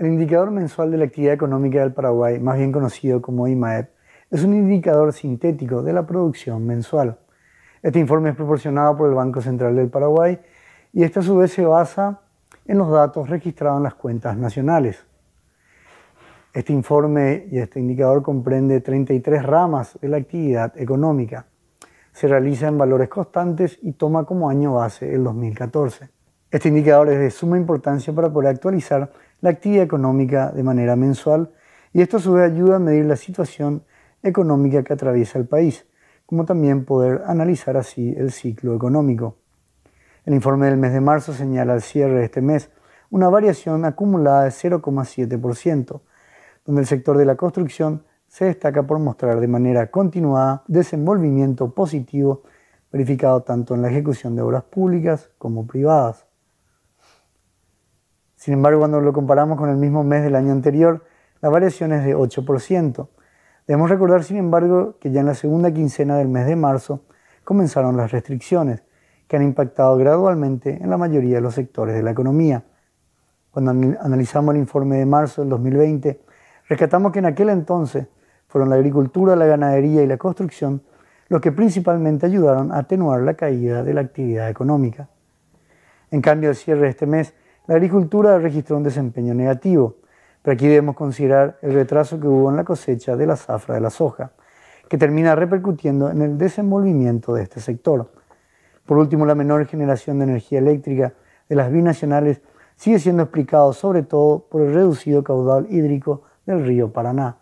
El indicador mensual de la actividad económica del Paraguay, más bien conocido como IMAEP, es un indicador sintético de la producción mensual. Este informe es proporcionado por el Banco Central del Paraguay y este a su vez se basa en los datos registrados en las cuentas nacionales. Este informe y este indicador comprende 33 ramas de la actividad económica. Se realiza en valores constantes y toma como año base el 2014. Este indicador es de suma importancia para poder actualizar la actividad económica de manera mensual y esto a su vez ayuda a medir la situación económica que atraviesa el país, como también poder analizar así el ciclo económico. El informe del mes de marzo señala al cierre de este mes una variación acumulada de 0,7%, donde el sector de la construcción se destaca por mostrar de manera continuada desenvolvimiento positivo verificado tanto en la ejecución de obras públicas como privadas. Sin embargo, cuando lo comparamos con el mismo mes del año anterior, la variación es de 8%. Debemos recordar, sin embargo, que ya en la segunda quincena del mes de marzo comenzaron las restricciones, que han impactado gradualmente en la mayoría de los sectores de la economía. Cuando analizamos el informe de marzo del 2020, rescatamos que en aquel entonces fueron la agricultura, la ganadería y la construcción los que principalmente ayudaron a atenuar la caída de la actividad económica. En cambio, al cierre de este mes, la agricultura registró un desempeño negativo, pero aquí debemos considerar el retraso que hubo en la cosecha de la zafra de la soja, que termina repercutiendo en el desenvolvimiento de este sector. Por último, la menor generación de energía eléctrica de las binacionales sigue siendo explicado sobre todo por el reducido caudal hídrico del río Paraná.